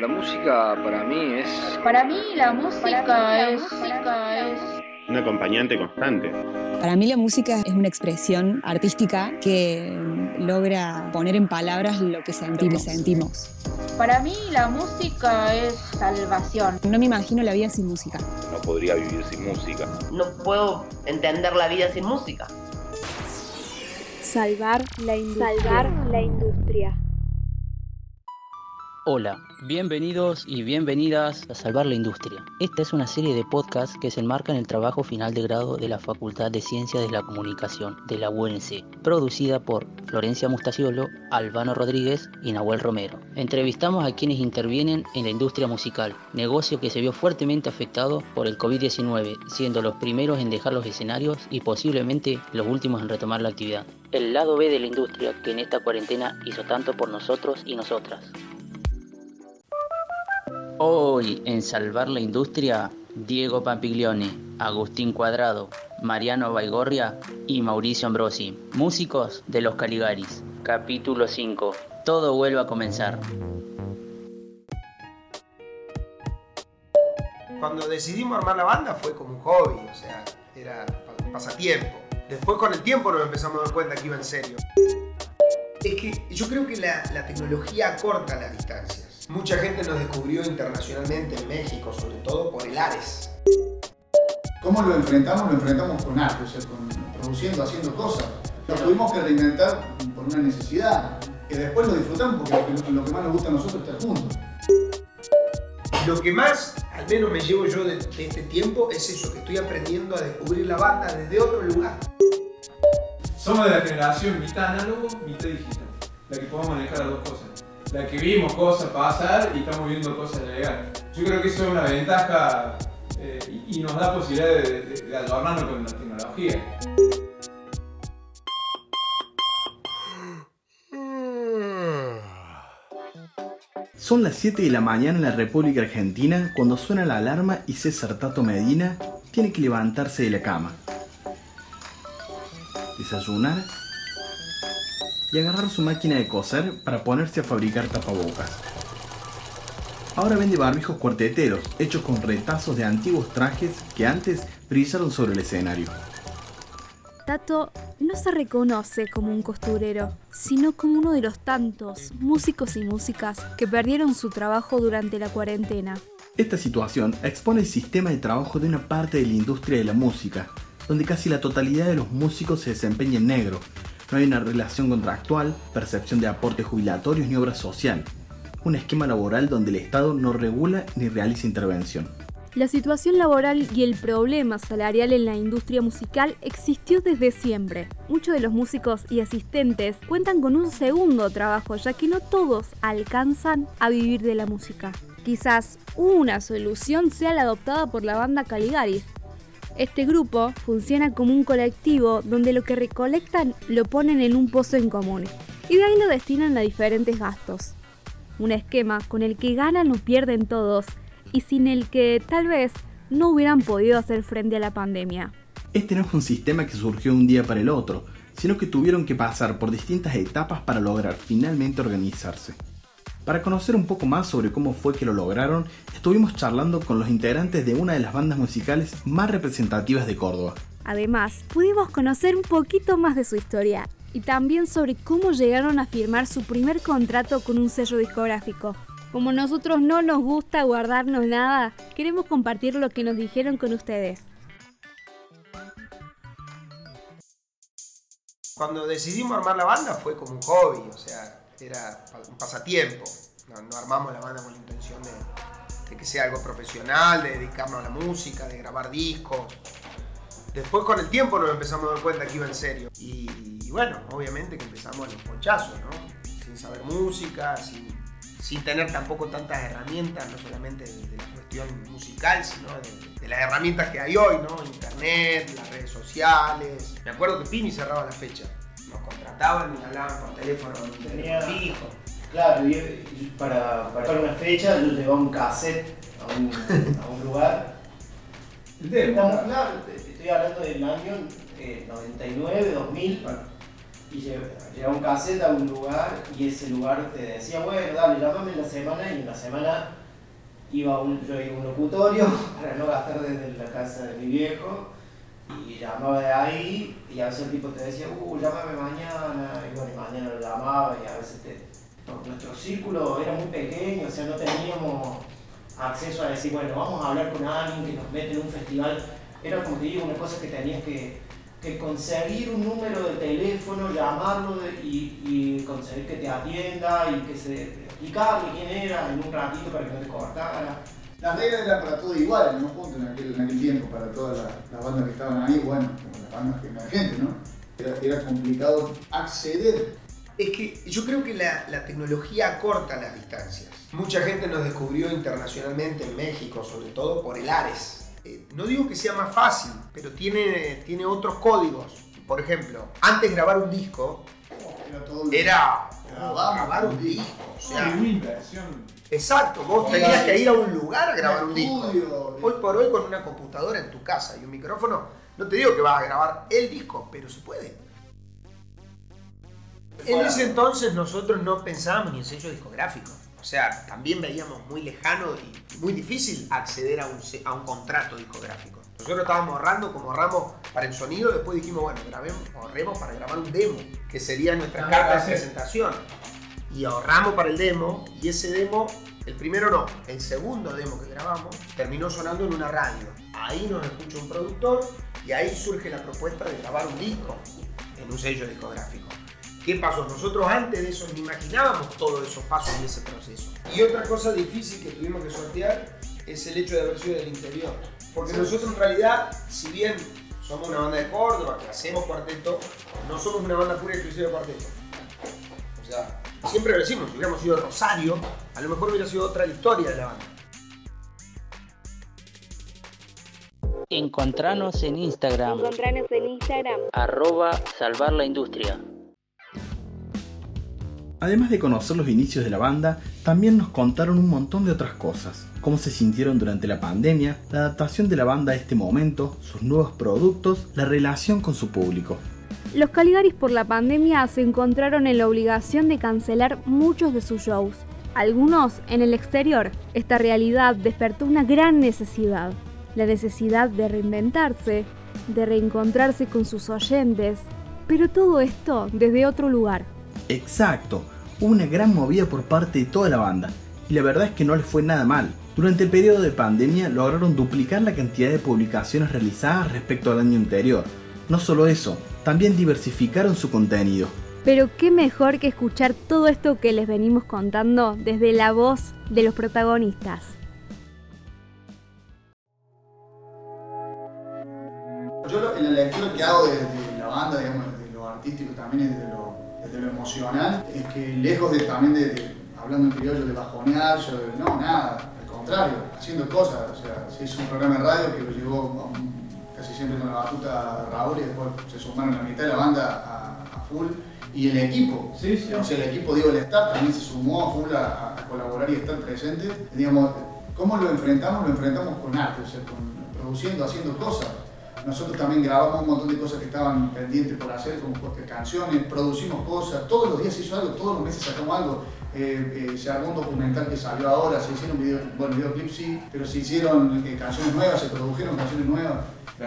La música para mí es... Para mí la música es... Un acompañante constante. Para mí la música es una expresión artística que logra poner en palabras lo que sentimos. sentimos. Para mí la música es salvación. No me imagino la vida sin música. No podría vivir sin música. No puedo entender la vida sin música. Salvar la industria. Salvar la industria. Hola, bienvenidos y bienvenidas a Salvar la Industria. Esta es una serie de podcasts que se enmarca en el trabajo final de grado de la Facultad de Ciencias de la Comunicación de la UNC, producida por Florencia Mustaciolo, Albano Rodríguez y Nahuel Romero. Entrevistamos a quienes intervienen en la industria musical, negocio que se vio fuertemente afectado por el COVID-19, siendo los primeros en dejar los escenarios y posiblemente los últimos en retomar la actividad. El lado B de la industria que en esta cuarentena hizo tanto por nosotros y nosotras. Hoy en Salvar la Industria, Diego Pampiglione, Agustín Cuadrado, Mariano Baigorria y Mauricio Ambrosi, músicos de Los Caligaris. Capítulo 5. Todo vuelve a comenzar. Cuando decidimos armar la banda fue como un hobby, o sea, era pasatiempo. Después con el tiempo nos empezamos a dar cuenta que iba en serio. Es que yo creo que la, la tecnología acorta las distancias. Mucha gente nos descubrió internacionalmente en México, sobre todo por el Ares. ¿Cómo lo enfrentamos? Lo enfrentamos con arte, o sea, produciendo, haciendo cosas. Lo tuvimos que reinventar por una necesidad, que después lo disfrutamos porque lo que más nos gusta a nosotros es estar juntos. Lo que más, al menos me llevo yo de, de este tiempo, es eso, que estoy aprendiendo a descubrir la banda desde otro lugar. Somos de la generación mitad análogo, mitad digital, la que podemos manejar las dos cosas la que vimos cosas pasar y estamos viendo cosas llegar. Yo creo que eso es una ventaja eh, y, nos da posibilidad de, de, adornarnos con la tecnología. Son las 7 de la mañana en la República Argentina cuando suena la alarma y César Tato Medina tiene que levantarse de la cama. Desayunar y agarrar su máquina de coser para ponerse a fabricar tapabocas. Ahora vende barbijos cuarteteros hechos con retazos de antiguos trajes que antes brillaron sobre el escenario. Tato no se reconoce como un costurero, sino como uno de los tantos músicos y músicas que perdieron su trabajo durante la cuarentena. Esta situación expone el sistema de trabajo de una parte de la industria de la música, donde casi la totalidad de los músicos se desempeña en negro, no hay una relación contractual, percepción de aportes jubilatorios ni obra social. Un esquema laboral donde el Estado no regula ni realiza intervención. La situación laboral y el problema salarial en la industria musical existió desde siempre. Muchos de los músicos y asistentes cuentan con un segundo trabajo, ya que no todos alcanzan a vivir de la música. Quizás una solución sea la adoptada por la banda Caligaris, este grupo funciona como un colectivo donde lo que recolectan lo ponen en un pozo en común y de ahí lo destinan a diferentes gastos. Un esquema con el que ganan o pierden todos y sin el que tal vez no hubieran podido hacer frente a la pandemia. Este no es un sistema que surgió un día para el otro, sino que tuvieron que pasar por distintas etapas para lograr finalmente organizarse. Para conocer un poco más sobre cómo fue que lo lograron, estuvimos charlando con los integrantes de una de las bandas musicales más representativas de Córdoba. Además, pudimos conocer un poquito más de su historia y también sobre cómo llegaron a firmar su primer contrato con un sello discográfico. Como nosotros no nos gusta guardarnos nada, queremos compartir lo que nos dijeron con ustedes. Cuando decidimos armar la banda fue como un hobby, o sea, era un pasatiempo. No, armamos la banda con la intención de, que sea algo profesional, de dedicarnos a la música, de grabar discos. Después con el tiempo nos empezamos a dar cuenta que iba en serio. Y, bueno, obviamente que empezamos a los ponchazos, ¿no? Sin saber música, sin, tener tampoco tantas herramientas, no solamente de, la cuestión musical, sino de, de, las herramientas que hay hoy, ¿no? Internet, las redes sociales. Me acuerdo que Pini cerraba la fecha nos contrataban y hablaban por teléfono Tenía, fijo. Claro, y, para, para una fecha yo llevaba un cassette a un, a un lugar. Estamos, claro, estoy hablando del año 99, 2000. y llegaba un cassette a un lugar y ese lugar te decía, bueno, dale, llámame en la semana y en la semana iba un, yo iba a un locutorio para no gastar desde la casa de mi viejo y llamaba de ahí y a veces el tipo te decía, uh, llámame mañana y bueno, y mañana lo llamaba y a veces te... Nuestro círculo era muy pequeño, o sea, no teníamos acceso a decir, bueno, vamos a hablar con alguien que nos mete en un festival. Era como te digo, una cosa que tenías que, que conseguir un número de teléfono, llamarlo y, y, conseguir que te atienda y que se explicarle quién era en un ratito para que no te cortara. Las reglas eran para todo igual en un punto en aquel, en aquel tiempo, para todas las bandas que estaban ahí, bueno, las bandas emergentes, ¿no? Era, era complicado acceder. Es que yo creo que la, la tecnología acorta las distancias. Mucha gente nos descubrió internacionalmente en México, sobre todo por el Ares eh, no digo que sea más fácil, pero tiene, tiene otros códigos. Por ejemplo, antes grabar un disco era, grabar un disco. O sea, una inversión. Exacto, vos tenías que ir a un lugar a grabar un disco. Hoy por hoy con una computadora en tu casa y un micrófono, no te digo que vas a grabar el disco, pero se puede. En ese entonces nosotros no pensábamos ni en sello discográfico. O sea, también veíamos muy lejano y muy difícil acceder a un, a un contrato discográfico. Nosotros estábamos ahorrando como ahorramos para el sonido, después dijimos, bueno, grabemos, ahorremos para grabar un demo, que sería nuestra carta de presentación. Y ahorramos para el demo, y ese demo, el primero no, el segundo demo que grabamos, terminó sonando en una radio. Ahí nos escucha un productor y ahí surge la propuesta de grabar un disco en un sello discográfico. ¿Qué pasó? Nosotros antes de eso ni imaginábamos todos esos pasos y ese proceso. Y otra cosa difícil que tuvimos que sortear es el hecho de haber sido del interior. Porque nosotros en realidad, si bien somos una banda de Córdoba, que hacemos cuarteto, no somos una banda pura y exclusiva de cuarteto. O sea, siempre lo decimos, si hubiéramos sido Rosario, a lo mejor hubiera sido otra historia de la banda. Encontranos en Instagram. Encontranos en Instagram. Arroba salvar la industria. Además de conocer los inicios de la banda, también nos contaron un montón de otras cosas, cómo se sintieron durante la pandemia, la adaptación de la banda a este momento, sus nuevos productos, la relación con su público. Los Caligaris por la pandemia se encontraron en la obligación de cancelar muchos de sus shows, algunos en el exterior. Esta realidad despertó una gran necesidad, la necesidad de reinventarse, de reencontrarse con sus oyentes, pero todo esto desde otro lugar. Exacto, una gran movida por parte de toda la banda, y la verdad es que no les fue nada mal. Durante el periodo de pandemia lograron duplicar la cantidad de publicaciones realizadas respecto al año anterior. No solo eso, también diversificaron su contenido. Pero qué mejor que escuchar todo esto que les venimos contando desde la voz de los protagonistas. Yo en la lectura que hago de, la banda, digamos, de lo artístico también es de lo desde lo emocional, es que lejos de también de, hablando en criollo, de bajonear, yo, no, nada, al contrario, haciendo cosas, o sea, se hizo un programa de radio que lo llevó casi siempre con la batuta Raúl y después se sumaron la mitad de la banda a, full y el equipo, sí, sí. o sea, el equipo, digo, el staff también se sumó a full a, colaborar y estar presente, digamos, ¿cómo lo enfrentamos? Lo enfrentamos con arte, o sea, produciendo, haciendo cosas. Nosotros también grabamos un montón de cosas que estaban pendientes por hacer, como canciones, producimos cosas, todos los días se hizo algo, todos los meses sacamos algo. Eh, eh, se armó un documental que salió ahora, se hicieron video, bueno, videoclips sí, pero se hicieron eh, canciones nuevas, se produjeron canciones nuevas.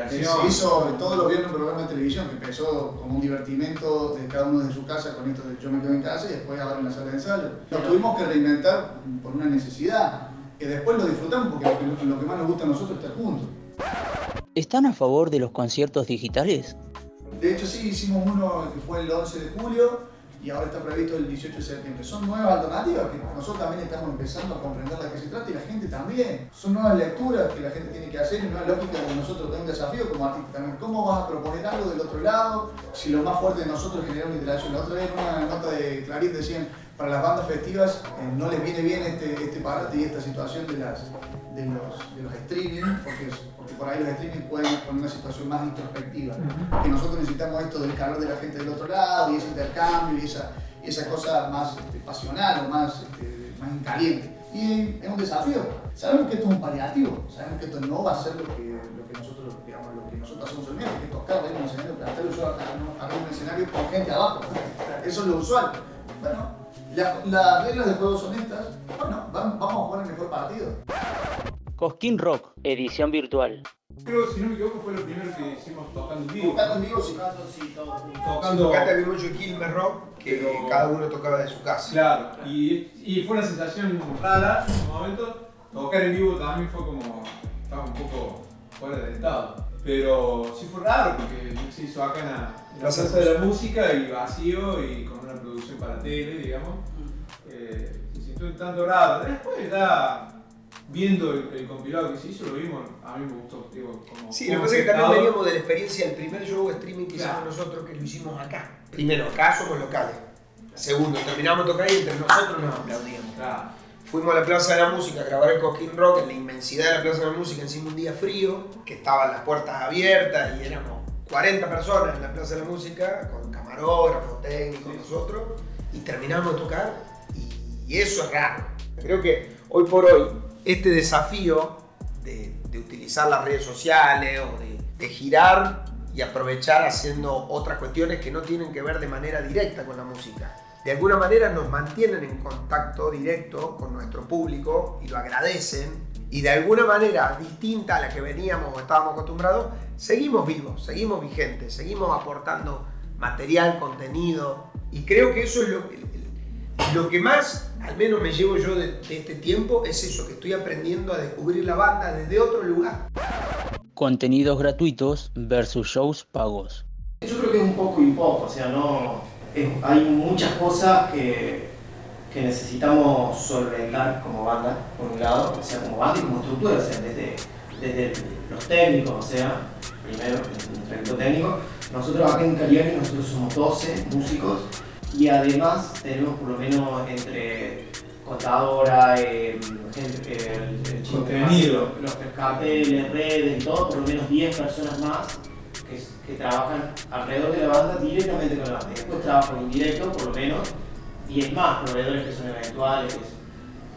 se hizo todos los viernes un programa de televisión que empezó como un divertimento de cada uno de su casa con esto de yo me quedo en casa y después ahora en la sala de ensayo. Nos tuvimos que reinventar por una necesidad, que después lo disfrutamos porque lo que más nos gusta a nosotros es estar juntos. ¿Están a favor de los conciertos digitales? De hecho sí, hicimos uno que fue el 11 de julio y ahora está previsto el 18 de septiembre. Son nuevas alternativas que nosotros también estamos empezando a comprender de qué se trata y la gente también. Son nuevas lecturas que la gente tiene que hacer y nuevas lógicas que nosotros tenemos desafío como artistas también. ¿Cómo vas a proponer algo del otro lado si lo más fuerte de nosotros es generar una interacción? La otra vez en una nota de Clarín decían para las bandas festivas eh, no les viene bien este, este parate y esta situación de, las, de, los, de los streaming porque por ahí los streaming pueden poner una situación más introspectiva. Que nosotros necesitamos esto del calor de la gente del otro lado y ese intercambio y esa, esa cosa más este, pasional o más, este, más caliente. Y es un desafío. Sabemos que esto es un paliativo, sabemos que esto no va a ser lo que, lo que nosotros, digamos, lo que nosotros hacemos el medio, que es tocar en un escenario, plantar yo arriba un escenario con gente abajo. Eso es lo usual. Bueno, las reglas del juego son estas. Bueno, vamos a jugar el mejor partido. Cosquín Rock, edición virtual. Creo, si no me equivoco, fue lo primero que hicimos tocando en vivo. Tocando en vivo, sí. Tocando, sí, todo. Tocando. Tocaste el mucho Quilmes Rock, que cada uno tocaba de su casa. Claro, y, y fue una sensación rara en un momento. Tocar en vivo también fue como. estaba un poco fuera del estado. Pero sí fue raro porque se hizo acá en la, en la Plaza de la Música y vacío y con una producción para tele, digamos. Eh, se sintió un tanto raro. Después ya viendo el, compilado que se hizo, lo vimos, a mí me gustó. Digo, como, sí, lo que pasa es que también veníamos de la experiencia del primer show streaming que hicimos nosotros, que lo hicimos acá. Primero, acá somos locales. Segundo, terminamos de tocar y entre nosotros nos aplaudíamos. Fuimos a la Plaza de la Música a grabar el Cosquín Rock en la inmensidad de la Plaza de la Música, encima un día frío, que estaban las puertas abiertas y éramos 40 personas en la Plaza de la Música, con camarógrafos, técnicos, nosotros, y terminamos de tocar y, y eso es raro. Creo que hoy por hoy este desafío de, utilizar las redes sociales o de, girar y aprovechar haciendo otras cuestiones que no tienen que ver de manera directa con la música. De alguna manera nos mantienen en contacto directo con nuestro público y lo agradecen y de alguna manera distinta a la que veníamos o estábamos acostumbrados, seguimos vivos, seguimos vigentes, seguimos aportando material, contenido y creo que eso es lo, lo que más al menos me llevo yo de, este tiempo, es eso, que estoy aprendiendo a descubrir la banda desde otro lugar. Contenidos gratuitos versus shows pagos. Yo creo que es un poco y poco, o sea, no, hay muchas cosas que, que, necesitamos solventar como banda, por un lado, o sea, como banda y como estructura, o sea, desde, desde los técnicos, o sea, primero, el equipo técnico. Nosotros acá en Cagliari, nosotros somos 12 músicos y además tenemos por lo menos entre contadora, eh, gente, el, Contenido. los carteles, redes y todo, por lo menos 10 personas más que, que, trabajan alrededor de la banda directamente con la banda. Después trabajan indirecto, por lo menos 10 más proveedores que son eventuales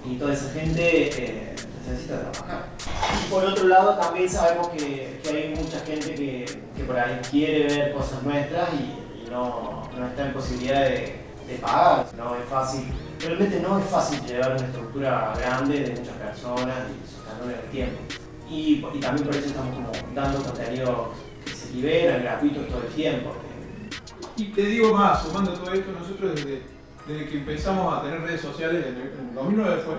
y toda esa gente eh, necesita trabajar. Y por otro lado también sabemos que, que hay mucha gente que, que, por ahí quiere ver cosas nuestras y, y no no está en posibilidad de, pagar, no es fácil. Realmente no es fácil llevar una estructura grande de muchas personas y sostenerlo en el tiempo. Y, y, también por eso estamos como dando contenido que se libera, gratuito todo el tiempo. Y te digo más, sumando todo esto, nosotros desde, desde que empezamos a tener redes sociales, en el 2009 fue,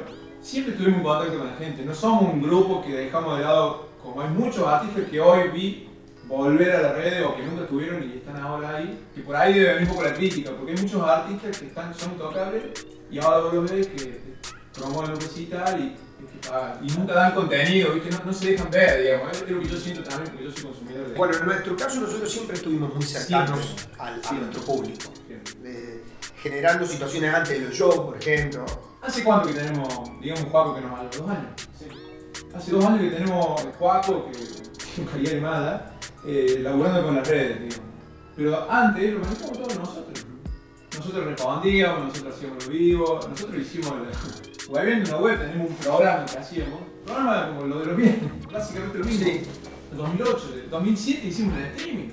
siempre estuvimos en contacto con la gente. No somos un grupo que dejamos de lado, como hay muchos artistas que hoy vi volver a la red o que nunca estuvieron y están ahora ahí, que por ahí debe venir un poco la crítica, porque hay muchos artistas que están, son tocables y ahora vos los ves que promueven lo que y, y, y nunca dan contenido, ¿viste? No, no, se dejan ver, digamos, es lo que yo siento también porque yo soy consumidor de Bueno, en nuestro caso nosotros siempre estuvimos muy cercanos al, a nuestro público, generando situaciones antes de los shows, por ejemplo. ¿Hace cuánto que tenemos, digamos, Juaco que nos habla? ¿Dos años? Sí. Hace dos años que tenemos Juaco, que es calidad animada, eh, laburando con las redes, digamos. Pero antes lo manejamos todos nosotros. Nosotros respondíamos, nosotros hacíamos lo vivo, nosotros hicimos la web en una web, tenemos un programa que hacíamos, programa como lo de los viernes, básicamente lo mismo. En 2008, en 2007 hicimos el streaming.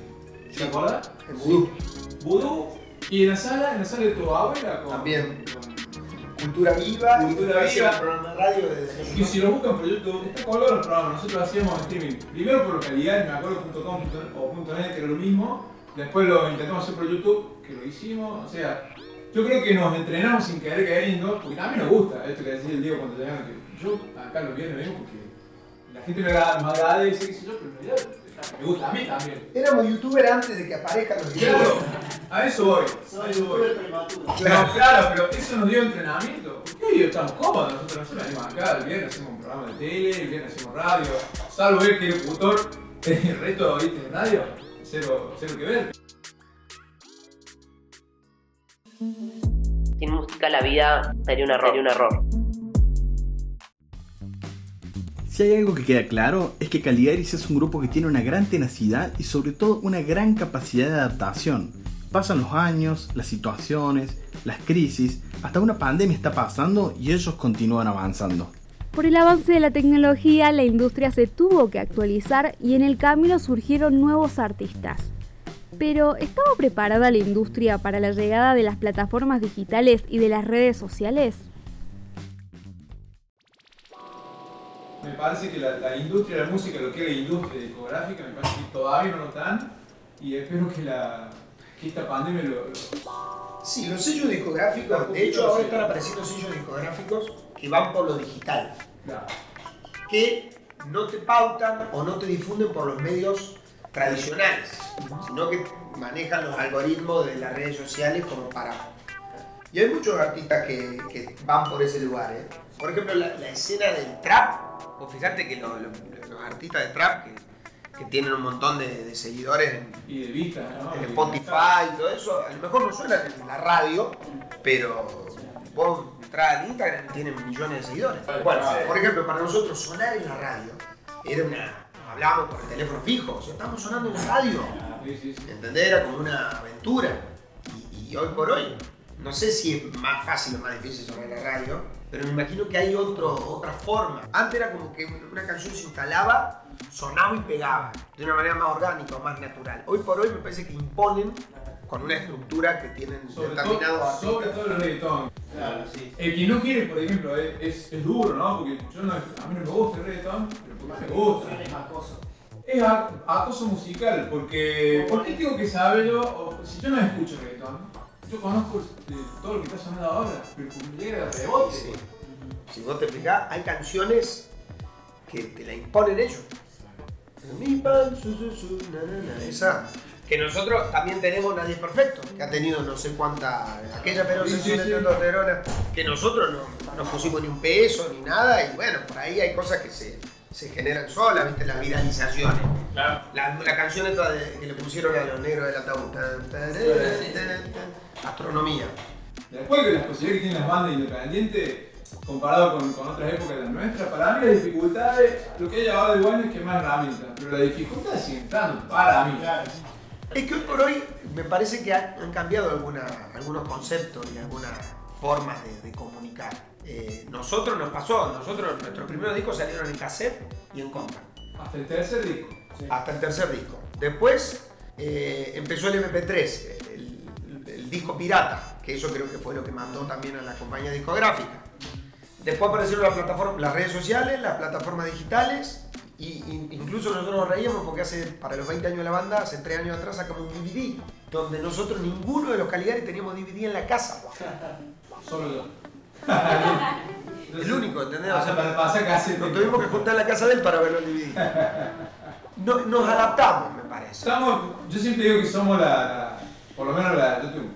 ¿Se acuerdas? En Vudú. Vudú. Y en la sala, en la sala de tu abuela. También. Cultura Viva, Cultura Viva, programa de radio Y si lo buscan por YouTube, está colgado el programa, nosotros hacíamos streaming, primero por localidad, me acuerdo .com o .net que era lo mismo, después lo intentamos hacer por YouTube, que lo hicimos, o sea, yo creo que nos entrenamos sin querer queriendo, porque a mí me gusta esto que decía el Diego cuando llegan, que yo acá lo viernes vengo porque la gente me agrada, y dice que yo, pero en realidad me gusta a mí también. Éramos youtubers antes de que aparezcan los youtubers. Claro, a eso voy. A eso voy. Claro, claro, pero eso nos dio entrenamiento. Porque hoy estamos cómodos, nosotros nosotros venimos acá, el viernes hacemos un programa de tele, el viernes hacemos radio, salvo ver que el locutor, el resto ¿viste, en radio, cero, cero que ver. Sin música la vida sería un error. Sería un error. Si hay algo que queda claro es que Caligaris es un grupo que tiene una gran tenacidad y sobre todo una gran capacidad de adaptación. Pasan los años, las situaciones, las crisis, Hasta una pandemia está pasando y ellos continúan avanzando. Por el avance de la tecnología, la industria se tuvo que actualizar y en el camino surgieron nuevos artistas. Pero, ¿estaba preparada la industria para la llegada de las plataformas digitales y de las redes sociales? Me parece que la, industria de la música, lo que es la industria discográfica, me parece que todavía no lo están y espero que, la, esta pandemia lo, Sí, los sellos discográficos, de hecho ahora están apareciendo sellos discográficos que van por lo digital. Que no te pautan o no te difunden por los medios tradicionales, sino que manejan los algoritmos de las redes sociales como para... Y hay muchos artistas que, van por ese lugar. ¿eh? Por ejemplo, la, escena del trap, o fíjate que los, artistas de trap que, tienen un montón de, seguidores en, y de en Spotify y todo eso, a lo mejor no suenan en la radio, pero vos entrar al Instagram tienen millones de seguidores. Bueno, por ejemplo, para nosotros sonar en la radio era una hablábamos por el teléfono fijo, o sea, estamos sonando en la radio. ¿Entendés? Era como una aventura. Y, hoy por hoy, no sé si es más fácil o más difícil sonar en la radio, pero me imagino que hay otro, otra forma. Antes era como que una canción se instalaba, sonaba y pegaba, de una manera más orgánica o más natural. Hoy por hoy me parece que imponen con una estructura que tienen sobre determinado todo, Sobre todo el reggaetón. Claro, sí. El que no quiere, por ejemplo, es, es, duro, ¿no? Porque yo no, a mí no me gusta el reggaetón, me gusta. Es acoso. Es acoso musical, porque ¿por qué tengo que saberlo? si yo no escucho reggaetón, yo conozco este, todo lo que está sonando ahora, pero me llega de rebote. Si vos te fijás, hay canciones que te la imponen ellos. Mi pan, su, su, su, na, na, na, esa. Que nosotros también tenemos Nadie es Perfecto, que ha tenido no sé cuánta. aquella pero sí, sí, que nosotros no, no pusimos ni un peso ni nada, y bueno, por ahí hay cosas que se se generan solas, ¿viste? Las viralizaciones. Claro. La, la canción esta que le pusieron a los negros del ataúd. Astronomía. Después que las posibilidades que tienen las bandas independientes, comparado con, con, otras épocas de la nuestra, para mí las dificultades, lo que ha llevado de bueno es que más herramientas, pero la dificultad sigue estando para mí. Es que hoy por hoy me parece que han, cambiado alguna, algunos conceptos y algunas formas de, de comunicar. Eh, nosotros nos pasó, nosotros nuestros primeros discos salieron en cassette y en compact. Hasta el tercer disco. Hasta el tercer disco. Después eh, empezó el MP3, el, disco pirata, que eso creo que fue lo que mandó también a la compañía discográfica. Después aparecieron las, plataformas, las redes sociales, las plataformas digitales, y, incluso nosotros nos reíamos porque hace, para los 20 años de la banda, hace 3 años atrás sacamos un DVD, donde nosotros ninguno de los Caligares teníamos DVD en la casa. Solo yo. el único, ¿entendés? O sea, para pasar casi. Nos tuvimos que juntar en la casa de él para verlo en DVD. No, nos adaptamos, me parece. Estamos, yo siempre digo que somos la, por lo menos la, yo tengo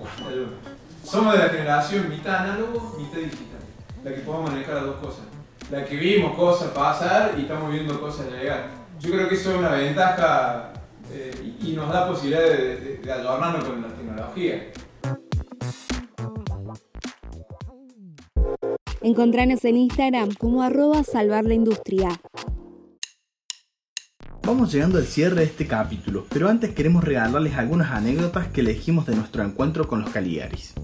somos de la generación mitad análogo, mitad digital, la que podemos manejar las dos cosas, la que vimos cosas pasar y estamos viendo cosas llegar. Yo creo que eso es una ventaja eh, y, nos da posibilidad de, de, de adornarnos con la tecnología. Encontranos en Instagram como arroba salvar la industria. Vamos llegando al cierre de este capítulo, pero antes queremos regalarles algunas anécdotas que elegimos de nuestro encuentro con los Caligaris.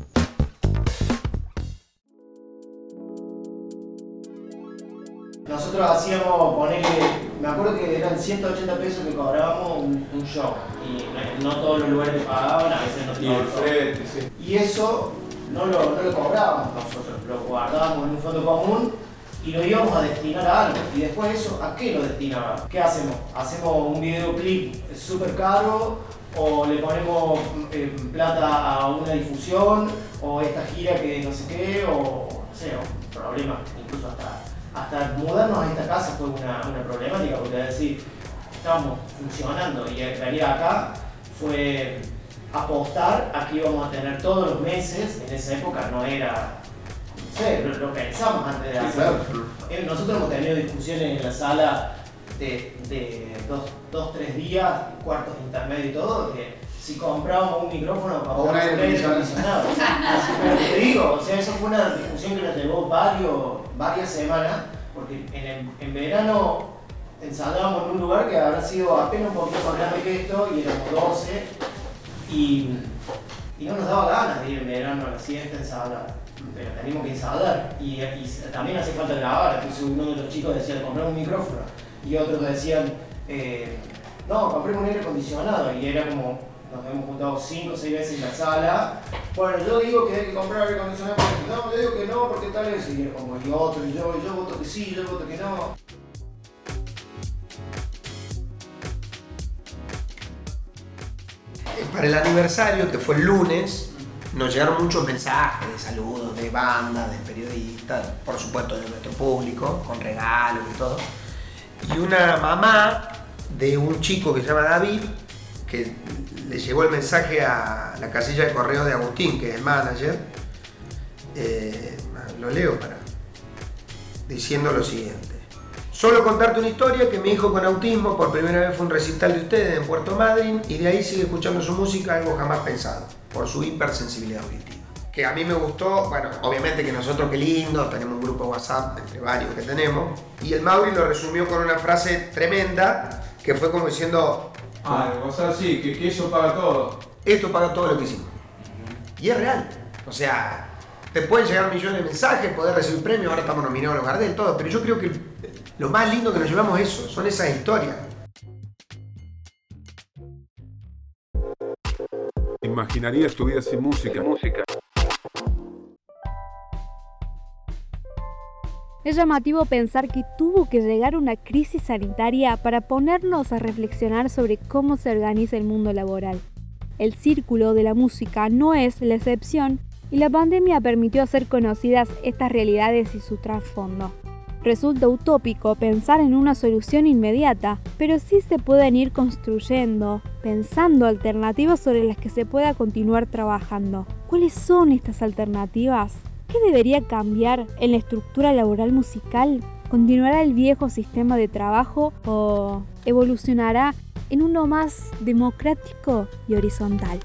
Nosotros hacíamos, ponerle, me acuerdo que eran 180 pesos que cobrábamos un, show y no, todos los lugares pagaban, a veces no y, y eso no lo, no lo cobrábamos nosotros, lo guardábamos en un fondo común y lo íbamos a destinar a algo. Y después eso, ¿a qué lo destinábamos? ¿Qué hacemos? ¿Hacemos un videoclip súper caro o le ponemos eh, plata a una difusión o esta gira que no sé qué o no sé, un problema, incluso hasta, hasta mudarnos a esta casa fue una, una problemática porque decir, estamos funcionando y en realidad acá fue apostar a que íbamos a tener todos los meses, en esa época no era, no sé, lo, pensamos antes de hacerlo. Eh, nosotros hemos tenido discusiones en la sala de, de dos, dos, tres días, cuartos intermedios y todo, que si comprábamos un micrófono para un aire acondicionado. Pero te digo, o sea, eso fue una discusión que nos llevó varios, varias semanas, porque en, en verano ensayábamos en un lugar que habrá sido apenas un poquito más grande que esto y éramos 12 y, y no nos daba ganas de ir en verano a la siguiente ensalada. pero tenemos que ensayar y, también hace falta grabar. Entonces uno de los chicos decía, comprar un micrófono y otros decían, eh, no, compré un aire acondicionado y era como, nos hemos juntado cinco o seis veces en la sala. Bueno, yo digo que hay que comprar aire acondicionado, no, yo digo que no, porque tal vez, y como y otro, y yo, y yo voto que sí, yo voto que no. Para el aniversario, que fue el lunes, nos llegaron muchos mensajes de saludos, de bandas, de periodistas, por supuesto de nuestro público, con regalos y todo. Y una mamá de un chico que se llama David, que le llegó el mensaje a la casilla de correo de Agustín, que es el manager, eh, lo leo para diciendo lo siguiente. Solo contarte una historia que mi hijo con autismo por primera vez fue un recital de ustedes en Puerto Madryn y de ahí sigue escuchando su música, algo jamás pensado por su hipersensibilidad auditiva. Que a mí me gustó, bueno, obviamente que nosotros qué lindo, tenemos un grupo de WhatsApp entre varios que tenemos, y el Mauri lo resumió con una frase tremenda, que fue como diciendo... Ah, o sea, sí, que, eso paga todo. Esto paga todo lo que hicimos. Y es real. O sea, te pueden llegar millones de mensajes, poder recibir premios, ahora estamos nominados a los Gardel, todo, pero yo creo que lo más lindo que nos llevamos es eso, son esas historias. imaginarías tu vida sin música? música. Es llamativo pensar que tuvo que llegar una crisis sanitaria para ponernos a reflexionar sobre cómo se organiza el mundo laboral. El círculo de la música no es la excepción y la pandemia permitió hacer conocidas estas realidades y su trasfondo. Resulta utópico pensar en una solución inmediata, pero sí se pueden ir construyendo, pensando alternativas sobre las que se pueda continuar trabajando. ¿Cuáles son estas alternativas? ¿Qué debería cambiar en la estructura laboral musical? ¿Continuará el viejo sistema de trabajo o evolucionará en uno más democrático y horizontal?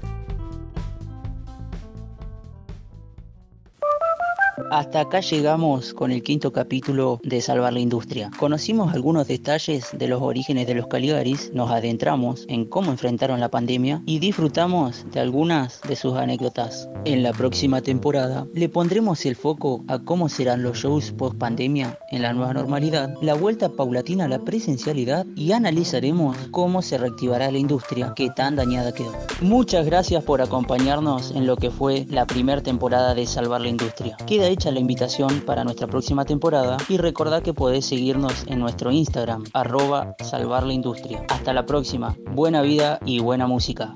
Hasta acá llegamos con el quinto capítulo de Salvar la Industria. Conocimos algunos detalles de los orígenes de los Caligaris, nos adentramos en cómo enfrentaron la pandemia y disfrutamos de algunas de sus anécdotas. En la próxima temporada le pondremos el foco a cómo serán los shows post pandemia en la nueva normalidad, la vuelta paulatina a la presencialidad y analizaremos cómo se reactivará la industria que tan dañada quedó. Muchas gracias por acompañarnos en lo que fue la primera temporada de Salvar la Industria. Queda la invitación para nuestra próxima temporada y recordad que podés seguirnos en nuestro Instagram, arroba salvar la industria. Hasta la próxima, buena vida y buena música.